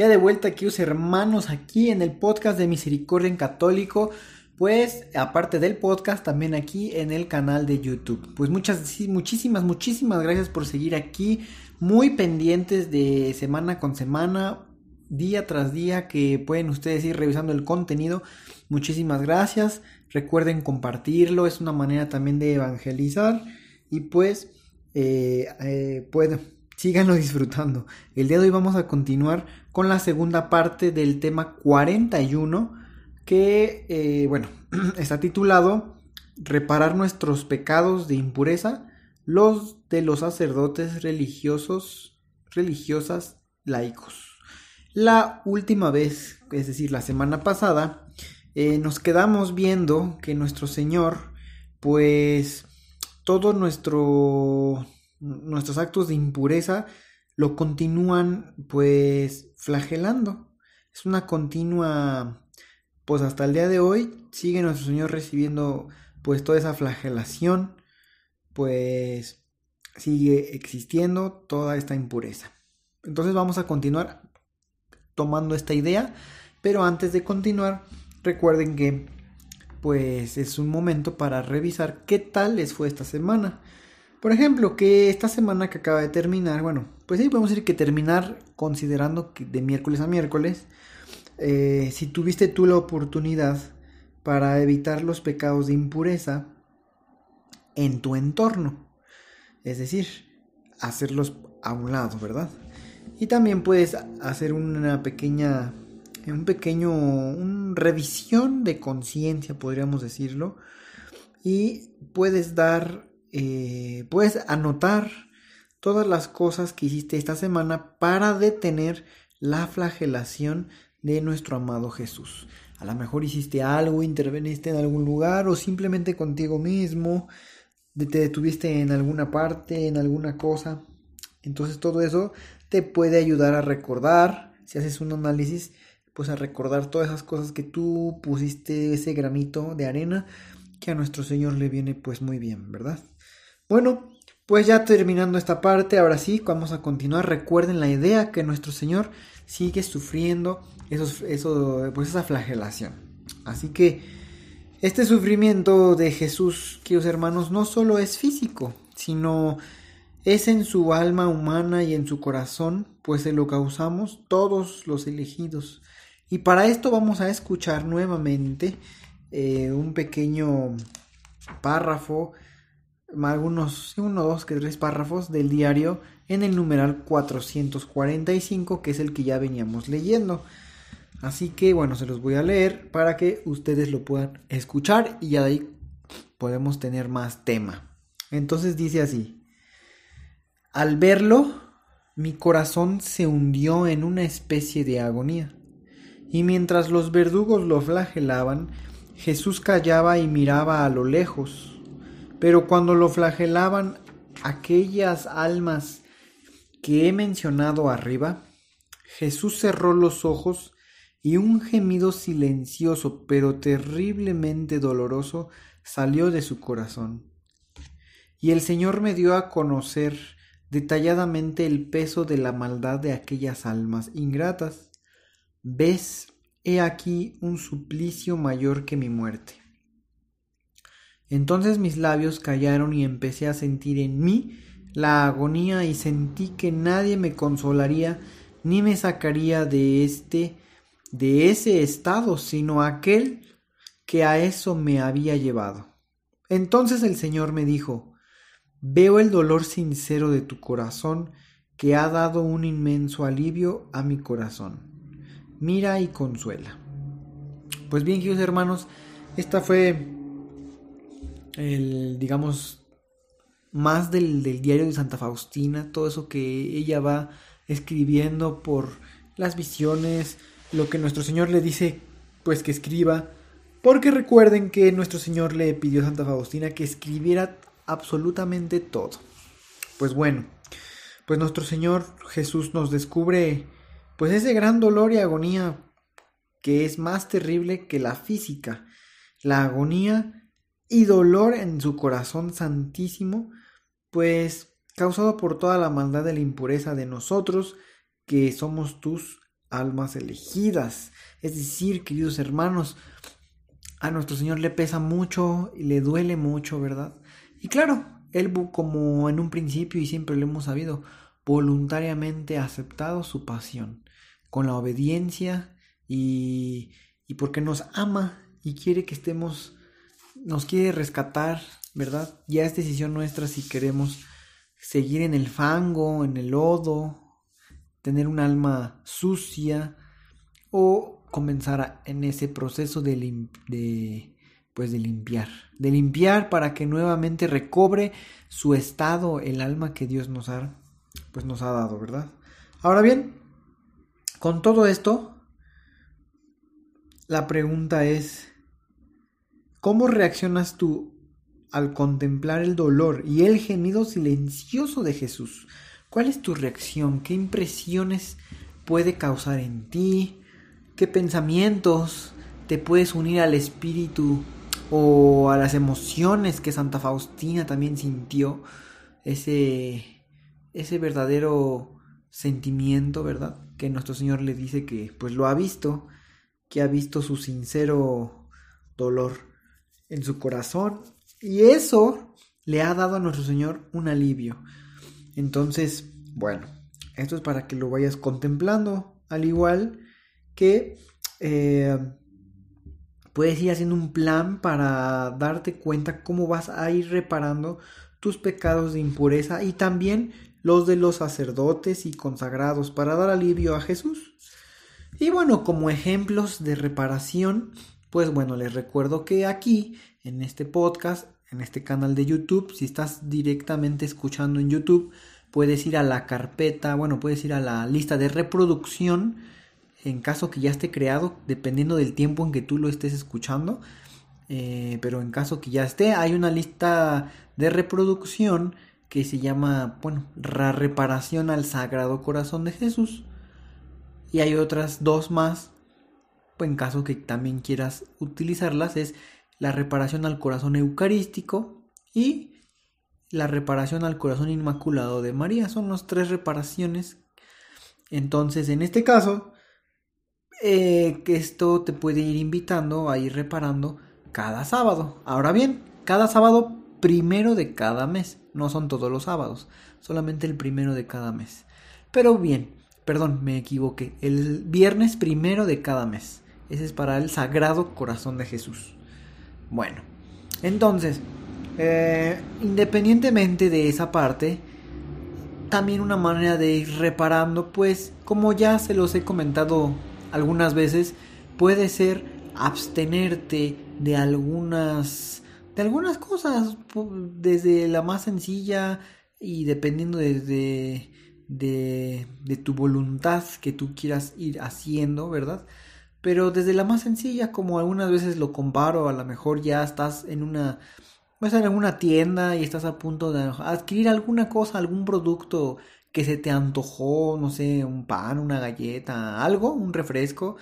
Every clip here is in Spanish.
Ya de vuelta aquí, hermanos, aquí en el podcast de Misericordia en Católico. Pues aparte del podcast, también aquí en el canal de YouTube. Pues muchas, muchísimas, muchísimas gracias por seguir aquí. Muy pendientes de semana con semana, día tras día, que pueden ustedes ir revisando el contenido. Muchísimas gracias. Recuerden compartirlo, es una manera también de evangelizar. Y pues, eh, eh, pueden síganlo disfrutando. El día de hoy vamos a continuar con la segunda parte del tema 41 que, eh, bueno, está titulado Reparar nuestros pecados de impureza, los de los sacerdotes religiosos, religiosas, laicos. La última vez, es decir, la semana pasada, eh, nos quedamos viendo que nuestro Señor, pues, todo nuestro nuestros actos de impureza lo continúan pues flagelando. Es una continua, pues hasta el día de hoy sigue nuestro Señor recibiendo pues toda esa flagelación, pues sigue existiendo toda esta impureza. Entonces vamos a continuar tomando esta idea, pero antes de continuar, recuerden que pues es un momento para revisar qué tal les fue esta semana. Por ejemplo, que esta semana que acaba de terminar, bueno, pues sí, podemos decir que terminar considerando que de miércoles a miércoles, eh, si tuviste tú la oportunidad para evitar los pecados de impureza en tu entorno, es decir, hacerlos a un lado, ¿verdad? Y también puedes hacer una pequeña, un pequeño, una revisión de conciencia, podríamos decirlo, y puedes dar eh, puedes anotar todas las cosas que hiciste esta semana para detener la flagelación de nuestro amado Jesús. A lo mejor hiciste algo, interveniste en algún lugar o simplemente contigo mismo, te detuviste en alguna parte, en alguna cosa. Entonces todo eso te puede ayudar a recordar, si haces un análisis, pues a recordar todas esas cosas que tú pusiste ese granito de arena que a nuestro Señor le viene pues muy bien, ¿verdad? Bueno, pues ya terminando esta parte, ahora sí, vamos a continuar. Recuerden la idea que nuestro Señor sigue sufriendo eso, pues esa flagelación. Así que este sufrimiento de Jesús, queridos hermanos, no solo es físico, sino es en su alma humana y en su corazón, pues se lo causamos todos los elegidos. Y para esto vamos a escuchar nuevamente eh, un pequeño párrafo algunos, uno, dos, que tres párrafos del diario en el numeral 445, que es el que ya veníamos leyendo. Así que bueno, se los voy a leer para que ustedes lo puedan escuchar y ya de ahí podemos tener más tema. Entonces dice así, al verlo, mi corazón se hundió en una especie de agonía, y mientras los verdugos lo flagelaban, Jesús callaba y miraba a lo lejos, pero cuando lo flagelaban aquellas almas que he mencionado arriba, Jesús cerró los ojos y un gemido silencioso pero terriblemente doloroso salió de su corazón. Y el Señor me dio a conocer detalladamente el peso de la maldad de aquellas almas ingratas. Ves, he aquí un suplicio mayor que mi muerte. Entonces mis labios callaron y empecé a sentir en mí la agonía y sentí que nadie me consolaría ni me sacaría de este de ese estado, sino aquel que a eso me había llevado. Entonces el Señor me dijo, veo el dolor sincero de tu corazón que ha dado un inmenso alivio a mi corazón. Mira y consuela. Pues bien, queridos hermanos, esta fue el, digamos, más del, diario de Santa Faustina, todo eso que ella va escribiendo por las visiones, lo que nuestro Señor le dice, pues que escriba. Porque recuerden que nuestro Señor le pidió a Santa Faustina que escribiera absolutamente todo. Pues bueno, pues nuestro Señor Jesús nos descubre pues ese gran dolor y agonía que es más terrible que la física, la agonía y dolor en su corazón santísimo, pues causado por toda la maldad de la impureza de nosotros, que somos tus almas elegidas. Es decir, queridos hermanos, a nuestro Señor le pesa mucho y le duele mucho, ¿verdad? Y claro, Él como en un principio y siempre lo hemos sabido, voluntariamente ha aceptado su pasión, con la obediencia y, y porque nos ama y quiere que estemos, nos quiere rescatar, ¿verdad? Ya es decisión nuestra si queremos seguir en el fango, en el lodo, tener un alma sucia o comenzar en ese proceso de, de, pues de limpiar, de limpiar para que nuevamente recobre su estado el alma que Dios nos ha pues nos ha dado, ¿verdad? Ahora bien, con todo esto la pregunta es ¿cómo reaccionas tú al contemplar el dolor y el gemido silencioso de Jesús? ¿Cuál es tu reacción? ¿Qué impresiones puede causar en ti? ¿Qué pensamientos te puedes unir al espíritu o a las emociones que Santa Faustina también sintió? Ese, ese verdadero sentimiento, ¿verdad? Que nuestro Señor le dice que pues lo ha visto, que ha visto su sincero dolor en su corazón y eso le ha dado a nuestro Señor un alivio. Entonces, bueno, esto es para que lo vayas contemplando, al igual que eh, puedes ir haciendo un plan para darte cuenta cómo vas a ir reparando tus pecados de impureza y también los de los sacerdotes y consagrados para dar alivio a Jesús. Y bueno, como ejemplos de reparación, pues bueno, les recuerdo que aquí, en este podcast, en este canal de YouTube. Si estás directamente escuchando en YouTube, puedes ir a la carpeta, bueno, puedes ir a la lista de reproducción en caso que ya esté creado, dependiendo del tiempo en que tú lo estés escuchando. Eh, pero en caso que ya esté, hay una lista de reproducción que se llama, bueno, reparación al Sagrado Corazón de Jesús. Y hay otras dos más, en caso que también quieras utilizarlas, es la reparación al corazón eucarístico y la reparación al corazón inmaculado de María. Son las tres reparaciones. Entonces, en este caso, eh, que esto te puede ir invitando a ir reparando cada sábado. Ahora bien, cada sábado primero de cada mes. No son todos los sábados, solamente el primero de cada mes. Pero bien, perdón, me equivoqué. El viernes primero de cada mes. Ese es para el Sagrado Corazón de Jesús. Bueno, entonces, eh, independientemente de esa parte, también una manera de ir reparando, pues, como ya se los he comentado algunas veces, puede ser abstenerte de algunas de algunas cosas desde la más sencilla y dependiendo de, de, de tu voluntad que tú quieras ir haciendo, ¿verdad? Pero desde la más sencilla, como algunas veces lo comparo, a lo mejor ya estás en una, vas en alguna tienda y estás a punto de adquirir alguna cosa, algún producto que se te antojó, no sé, un pan, una galleta, algo, un refresco.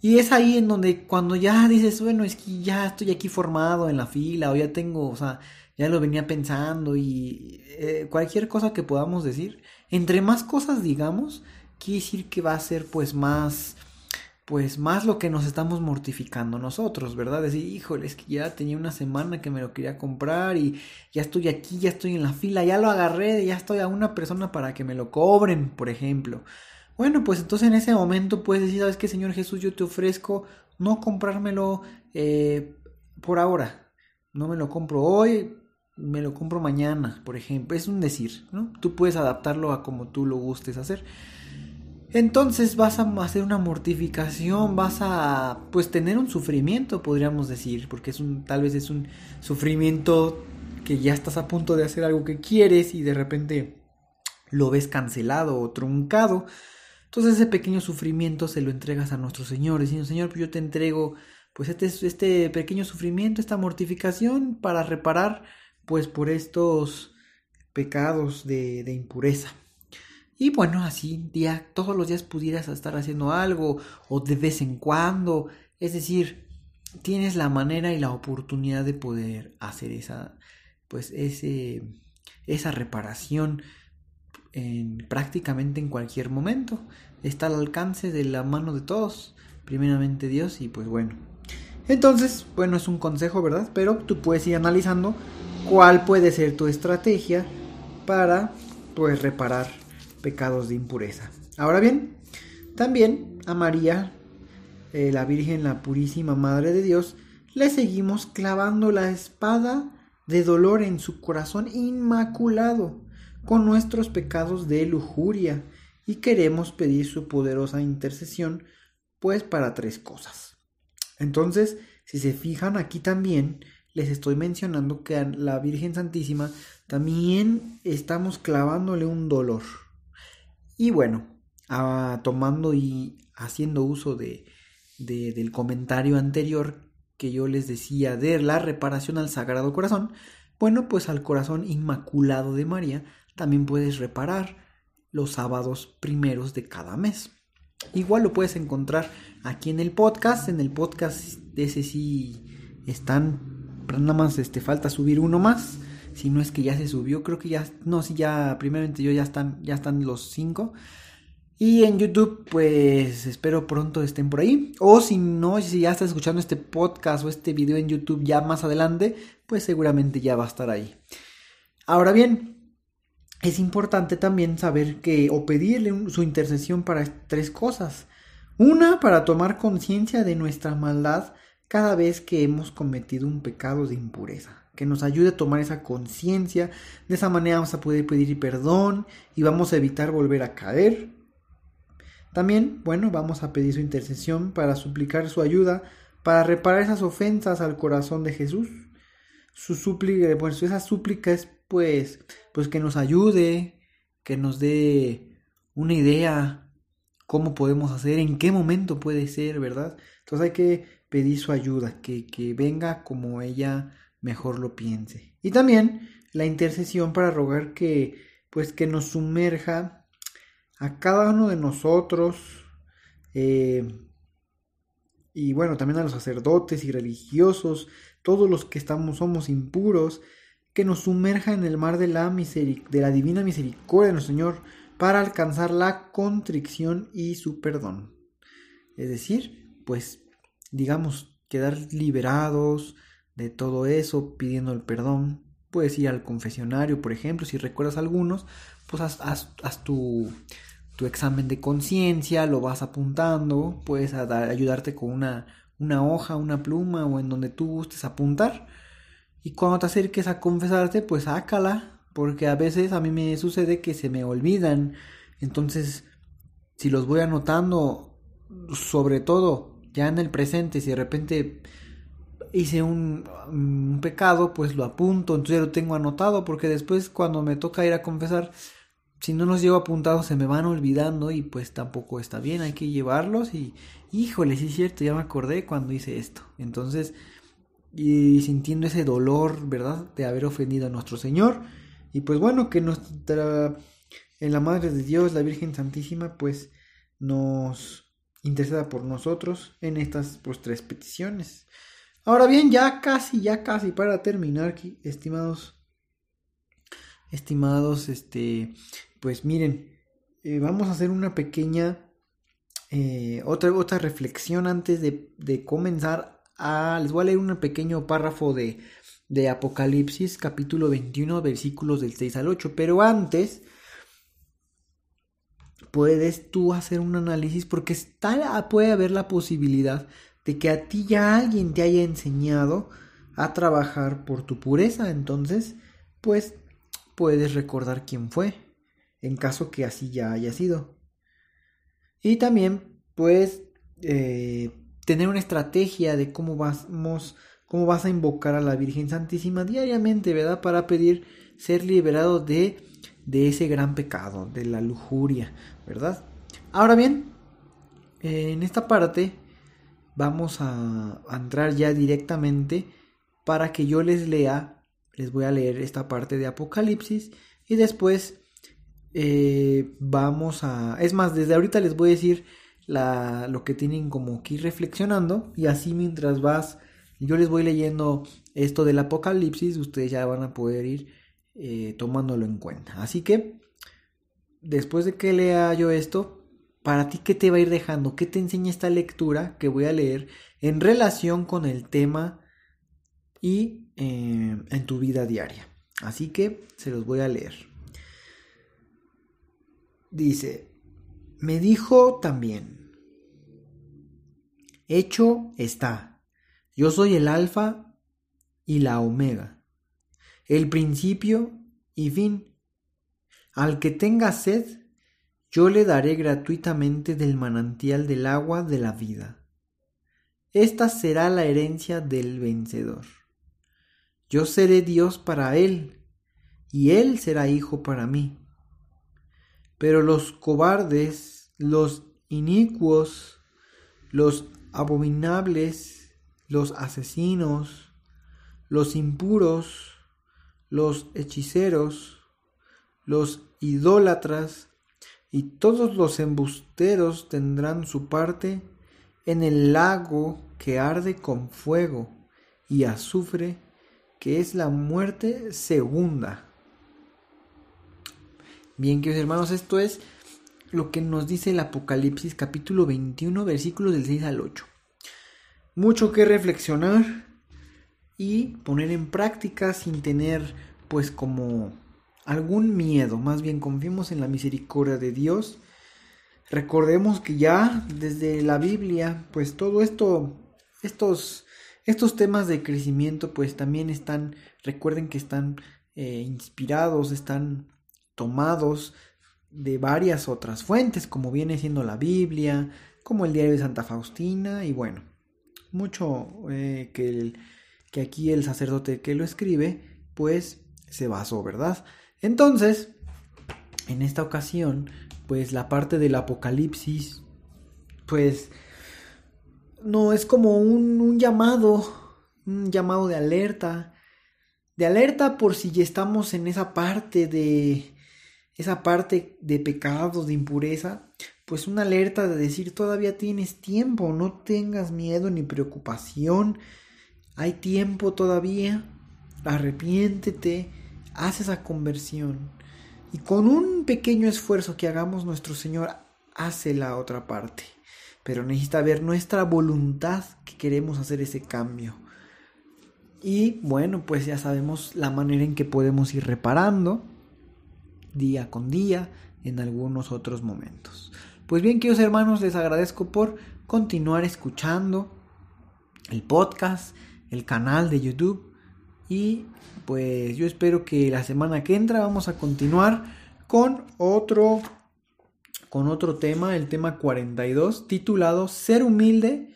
Y es ahí en donde cuando ya dices, bueno, es que ya estoy aquí formado en la fila o ya tengo, o sea, ya lo venía pensando y eh, cualquier cosa que podamos decir, entre más cosas digamos, quiere decir que va a ser pues más pues más lo que nos estamos mortificando nosotros, ¿verdad? Decir, híjole, es que ya tenía una semana que me lo quería comprar y ya estoy aquí, ya estoy en la fila, ya lo agarré, ya estoy a una persona para que me lo cobren, por ejemplo. Bueno, pues entonces en ese momento puedes decir, ¿sabes qué, Señor Jesús? Yo te ofrezco no comprármelo eh, por ahora. No me lo compro hoy, me lo compro mañana, por ejemplo. Es un decir, ¿no? Tú puedes adaptarlo a como tú lo gustes hacer. Entonces vas a hacer una mortificación, vas a pues tener un sufrimiento, podríamos decir, porque es un tal vez es un sufrimiento que ya estás a punto de hacer algo que quieres y de repente lo ves cancelado o truncado. Entonces ese pequeño sufrimiento se lo entregas a nuestro Señor, diciendo, Señor, pues yo te entrego pues este, este pequeño sufrimiento, esta mortificación para reparar pues por estos pecados de, de impureza. Y bueno, así día, todos los días pudieras estar haciendo algo o de vez en cuando. Es decir, tienes la manera y la oportunidad de poder hacer esa, pues ese, esa reparación en, prácticamente en cualquier momento. Está al alcance de la mano de todos, primeramente Dios y pues bueno. Entonces, bueno, es un consejo, ¿verdad? Pero tú puedes ir analizando cuál puede ser tu estrategia para pues reparar pecados de impureza. Ahora bien, también a María, eh, la Virgen, la Purísima Madre de Dios, le seguimos clavando la espada de dolor en su corazón inmaculado con nuestros pecados de lujuria y queremos pedir su poderosa intercesión pues para tres cosas. Entonces, si se fijan aquí también les estoy mencionando que a la Virgen Santísima también estamos clavándole un dolor. Y bueno, tomando y haciendo uso de, del comentario anterior que yo les decía de la reparación al Sagrado Corazón, bueno, pues al corazón inmaculado de María también puedes reparar los sábados primeros de cada mes. Igual lo puedes encontrar aquí en el podcast, en el podcast de ese sí están, nada más este, falta subir uno más, si no es que ya se subió, creo que ya, no, si ya, primeramente yo ya están, ya están los cinco. Y en YouTube, pues espero pronto estén por ahí. O si no, si ya estás escuchando este podcast o este video en YouTube ya más adelante, pues seguramente ya va a estar ahí. Ahora bien, es importante también saber que o pedirle su intercesión para tres cosas. Una, para tomar conciencia de nuestra maldad cada vez que hemos cometido un pecado de impureza. Que nos ayude a tomar esa conciencia. De esa manera vamos a poder pedir perdón y vamos a evitar volver a caer. También, bueno, vamos a pedir su intercesión para suplicar su ayuda para reparar esas ofensas al corazón de Jesús. Su súplica, pues esa súplica es pues, pues que nos ayude, que nos dé una idea cómo podemos hacer, en qué momento puede ser, ¿verdad? Entonces hay que pedir su ayuda, que, que venga como ella mejor lo piense. Y también la intercesión para rogar que, pues que nos sumerja a cada uno de nosotros, eh, y bueno, también a los sacerdotes y religiosos, todos los que estamos, somos impuros, que nos sumerja en el mar de la, de la divina misericordia de nuestro Señor para alcanzar la contrición y su perdón. Es decir, pues, digamos, quedar liberados de todo eso, pidiendo el perdón. Puedes ir al confesionario, por ejemplo, si recuerdas algunos, pues haz tu, tu examen de conciencia, lo vas apuntando, puedes ayudarte con una, una hoja, una pluma o en donde tú gustes apuntar. Y cuando te acerques a confesarte, pues sácala, porque a veces a mí me sucede que se me olvidan. Entonces, si los voy anotando, sobre todo ya en el presente, si de repente hice un, pecado, pues lo apunto, entonces ya lo tengo anotado, porque después cuando me toca ir a confesar, si no los llevo apuntados se me van olvidando y pues tampoco está bien, hay que llevarlos y híjole, sí es cierto, ya me acordé cuando hice esto. Entonces, y sintiendo ese dolor, ¿verdad? De haber ofendido a nuestro Señor. Y pues bueno, que nuestra, en la Madre de Dios, la Virgen Santísima, pues nos interceda por nosotros en estas pues tres peticiones. Ahora bien, ya casi, ya casi para terminar, estimados, estimados, este, pues miren, eh, vamos a hacer una pequeña, eh, otra, otra reflexión antes de, comenzar. A, les voy a leer un pequeño párrafo de, de Apocalipsis, capítulo 21, versículos del 6 al 8. Pero antes, puedes tú hacer un análisis porque está, puede haber la posibilidad de que a ti ya alguien te haya enseñado a trabajar por tu pureza. Entonces, pues puedes recordar quién fue en caso que así ya haya sido. Y también, pues, eh, tener una estrategia de cómo vamos, cómo vas a invocar a la Virgen Santísima diariamente, ¿verdad? Para pedir ser liberado de, de ese gran pecado, de la lujuria, ¿verdad? Ahora bien, en esta parte vamos a, entrar ya directamente para que yo les lea, les voy a leer esta parte de Apocalipsis y después eh, vamos a, es más, desde ahorita les voy a decir la, lo que tienen como que ir reflexionando y así mientras vas, yo les voy leyendo esto del Apocalipsis, ustedes ya van a poder ir eh, tomándolo en cuenta. Así que, después de que lea yo esto, para ti, ¿qué te va a ir dejando? ¿Qué te enseña esta lectura que voy a leer en relación con el tema y eh, en tu vida diaria? Así que se los voy a leer. Dice, me dijo también, hecho está, yo soy el alfa y la omega, el principio y fin. Al que tenga sed, yo le daré gratuitamente del manantial del agua de la vida. Esta será la herencia del vencedor. Yo seré Dios para él, y él será hijo para mí. Pero los cobardes, los inicuos, los abominables, los asesinos, los impuros, los hechiceros, los idólatras, y todos los embusteros tendrán su parte en el lago que arde con fuego y azufre, que es la muerte segunda. Bien, queridos hermanos, esto es lo que nos dice el Apocalipsis capítulo 21, versículos del 6 al 8. Mucho que reflexionar y poner en práctica sin tener pues como algún miedo, más bien confiemos en la misericordia de Dios. Recordemos que ya desde la Biblia, pues todo esto, estos, estos temas de crecimiento, pues también están, recuerden que están eh, inspirados, están tomados de varias otras fuentes, como viene siendo la Biblia, como el diario de Santa Faustina, y bueno, mucho eh, que, que aquí el sacerdote que lo escribe, pues se basó, ¿verdad? Entonces, en esta ocasión, pues la parte del apocalipsis, pues no es como un, llamado, un llamado de alerta, de alerta por si ya estamos en esa parte de esa parte de pecados, de impureza, pues una alerta de decir todavía tienes tiempo, no tengas miedo ni preocupación, hay tiempo todavía, arrepiéntete, haz esa conversión. Y con un pequeño esfuerzo que hagamos, nuestro Señor hace la otra parte. Pero necesita ver nuestra voluntad que queremos hacer ese cambio. Y bueno, pues ya sabemos la manera en que podemos ir reparando día con día en algunos otros momentos. Pues bien, queridos hermanos, les agradezco por continuar escuchando el podcast, el canal de YouTube y pues yo espero que la semana que entra vamos a continuar con otro con otro tema, el tema 42, titulado Ser humilde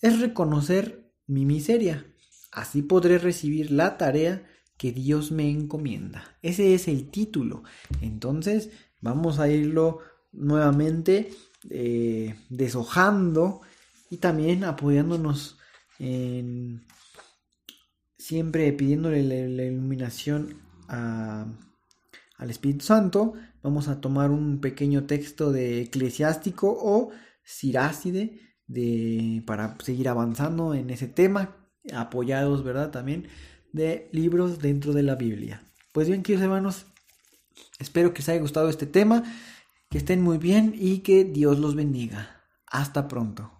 es reconocer mi miseria. Así podré recibir la tarea que Dios me encomienda. Ese es el título. Entonces vamos a irlo nuevamente eh, deshojando y también apoyándonos en siempre pidiéndole la, iluminación al Espíritu Santo, vamos a tomar un pequeño texto de eclesiástico o Siráside de, para seguir avanzando en ese tema, apoyados, ¿verdad? También de libros dentro de la Biblia. Pues bien, queridos hermanos, espero que les haya gustado este tema, que estén muy bien y que Dios los bendiga. Hasta pronto.